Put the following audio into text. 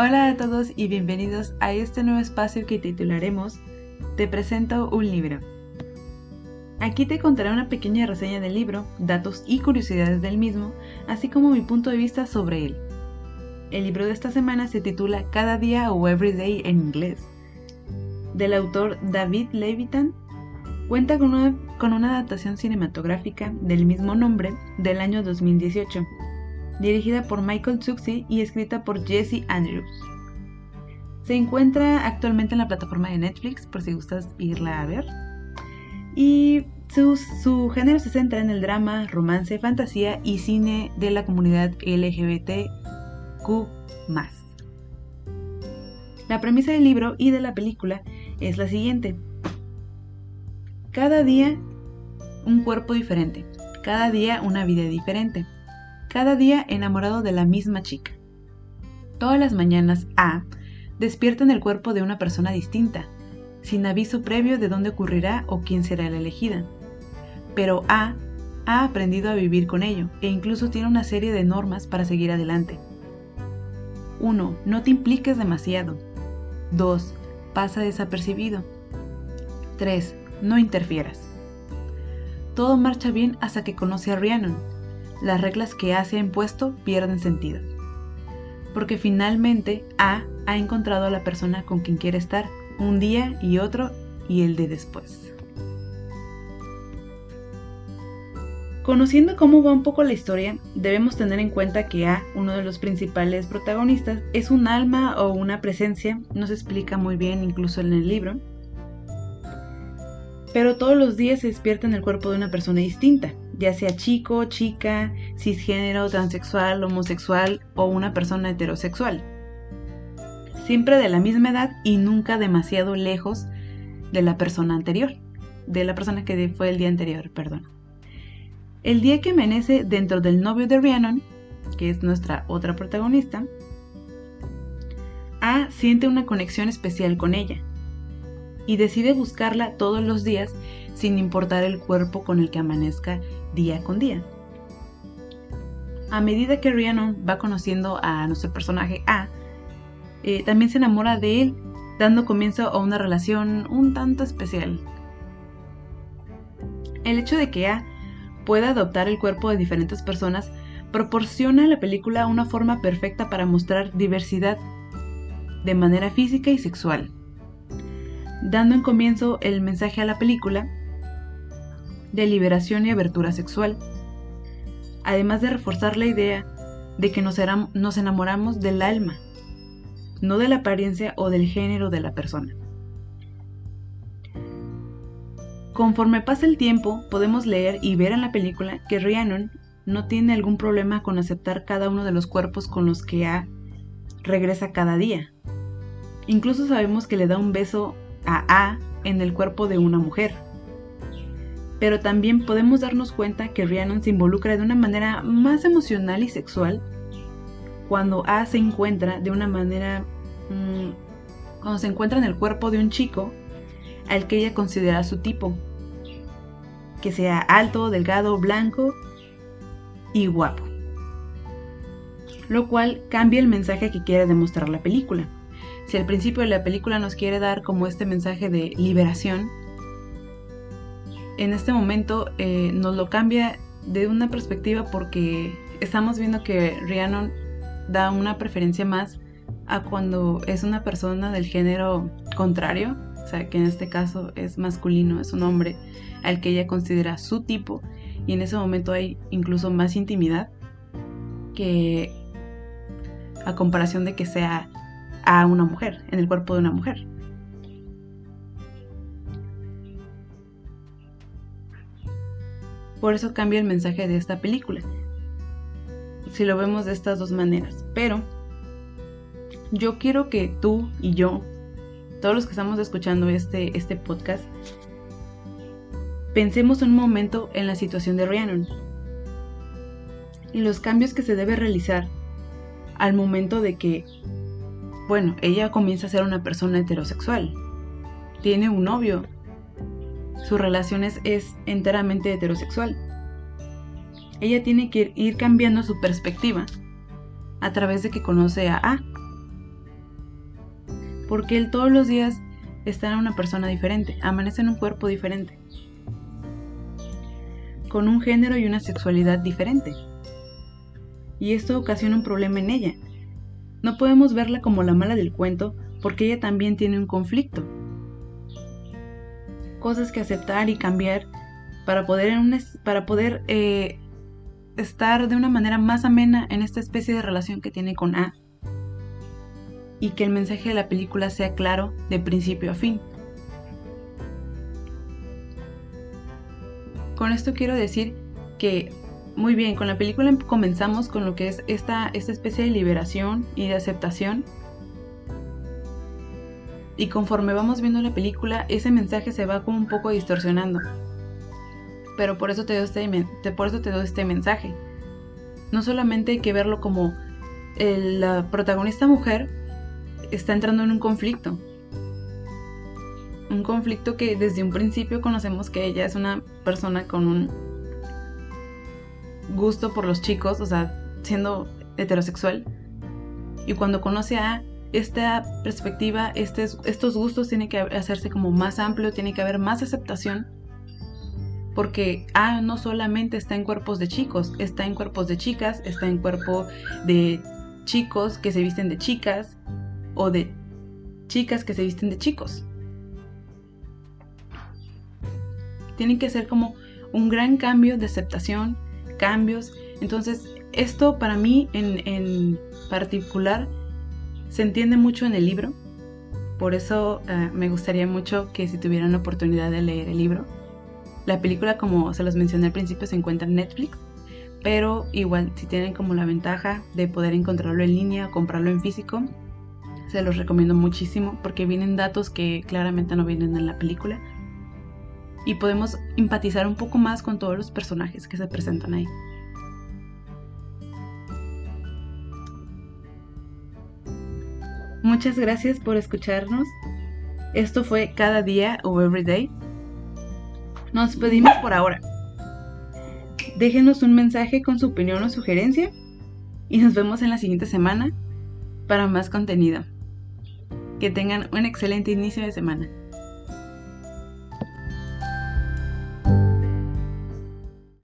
Hola a todos y bienvenidos a este nuevo espacio que titularemos Te presento un libro. Aquí te contaré una pequeña reseña del libro, datos y curiosidades del mismo, así como mi punto de vista sobre él. El libro de esta semana se titula Cada día o Every Day en inglés, del autor David Levitan. Cuenta con una, con una adaptación cinematográfica del mismo nombre del año 2018 dirigida por Michael Zuxi y escrita por Jesse Andrews. Se encuentra actualmente en la plataforma de Netflix, por si gustas irla a ver. Y su, género se centra en el drama, romance, fantasía y cine de la comunidad LGBTQ. La premisa del libro y de la película es la siguiente. Cada día un cuerpo diferente, cada día una vida diferente cada día enamorado de la misma chica. Todas las mañanas A despierta en el cuerpo de una persona distinta, sin aviso previo de dónde ocurrirá o quién será la elegida. Pero A ha aprendido a vivir con ello e incluso tiene una serie de normas para seguir adelante. 1. No te impliques demasiado. 2. Pasa desapercibido. 3. No interfieras. Todo marcha bien hasta que conoce a Rhiannon, las reglas que A se ha impuesto pierden sentido. Porque finalmente A ha encontrado a la persona con quien quiere estar un día y otro y el de después. Conociendo cómo va un poco la historia, debemos tener en cuenta que A, uno de los principales protagonistas, es un alma o una presencia, no se explica muy bien incluso en el libro, pero todos los días se despierta en el cuerpo de una persona distinta, ya sea chico, chica, cisgénero, transexual, homosexual o una persona heterosexual. Siempre de la misma edad y nunca demasiado lejos de la persona anterior, de la persona que fue el día anterior, perdón. El día que amanece dentro del novio de Rhiannon, que es nuestra otra protagonista, A siente una conexión especial con ella y decide buscarla todos los días sin importar el cuerpo con el que amanezca día con día. A medida que Rhiannon va conociendo a nuestro personaje A, eh, también se enamora de él, dando comienzo a una relación un tanto especial. El hecho de que A pueda adoptar el cuerpo de diferentes personas proporciona a la película una forma perfecta para mostrar diversidad de manera física y sexual, dando en comienzo el mensaje a la película de liberación y abertura sexual, además de reforzar la idea de que nos, enamoramos del alma, no de la apariencia o del género de la persona. Conforme pasa el tiempo, podemos leer y ver en la película que Rhiannon no tiene algún problema con aceptar cada uno de los cuerpos con los que regresa cada día. Incluso sabemos que le da un beso a A en el cuerpo de una mujer pero también podemos darnos cuenta que Rhiannon se involucra de una manera más emocional y sexual cuando A se encuentra de una manera... Mm, cuando se encuentra en el cuerpo de un chico al que ella considera su tipo, que sea alto, delgado, blanco y guapo. Lo cual cambia el mensaje que quiere demostrar la película. Si al principio de la película nos quiere dar como este mensaje de liberación, en este momento eh, nos lo cambia de una perspectiva porque estamos viendo que Rhiannon da una preferencia más a cuando es una persona del género contrario, o sea, que en este caso es masculino, es un hombre al que ella considera su tipo, y en ese momento hay incluso más intimidad que a comparación de que sea a una mujer, en el cuerpo de una mujer. Por eso cambia el mensaje de esta película. Si lo vemos de estas dos maneras. Pero yo quiero que tú y yo, todos los que estamos escuchando este, este podcast, pensemos un momento en la situación de Rhiannon y los cambios que se debe realizar al momento de que, bueno, ella comienza a ser una persona heterosexual, tiene un novio, su relación es, enteramente heterosexual. Ella tiene que ir cambiando su perspectiva a través de que conoce a A. porque él todos los días está en una persona diferente, amanece en un cuerpo diferente, con un género y una sexualidad diferente. Y esto ocasiona un problema en ella. No podemos verla como la mala del cuento porque ella también tiene un conflicto. Cosas que aceptar y cambiar para poder, para poder eh, estar de una manera más amena en esta especie de relación que tiene con A y que el mensaje de la película sea claro de principio a fin. Con esto quiero decir que, muy bien, con la película comenzamos con lo que es esta, esta especie de liberación y de aceptación. Y conforme vamos viendo la película, ese mensaje se va como un poco distorsionando. Pero por eso te doy este, por eso te doy este mensaje. No solamente hay que verlo como la protagonista mujer está entrando en un conflicto. Un conflicto que desde un principio conocemos que ella es una persona con un gusto por los chicos, o sea, siendo heterosexual. Y cuando conoce a esta perspectiva, este, estos gustos tienen que hacerse como más amplio, tiene que haber más aceptación. Porque A no solamente está en cuerpos de chicos, está en cuerpos de chicas, está en cuerpo de chicos que se visten de chicas, o de chicas que se visten de chicos. Tiene que ser como un gran cambio de aceptación, cambios. Entonces, esto para mí en, particular se entiende mucho en el libro. Por eso eh, me gustaría mucho que si tuvieran la oportunidad de leer el libro. La película, como se los mencioné al principio, se encuentra en Netflix. Pero igual, si tienen como la ventaja de poder encontrarlo en línea o comprarlo en físico, se los recomiendo muchísimo porque vienen datos que claramente no vienen en la película. Y podemos empatizar un poco más con todos los personajes que se presentan ahí. Muchas gracias por escucharnos. Esto fue Cada día o Everyday. Nos pedimos por ahora. Déjenos un mensaje con su opinión o sugerencia y nos vemos en la siguiente semana para más contenido. Que tengan un excelente inicio de semana.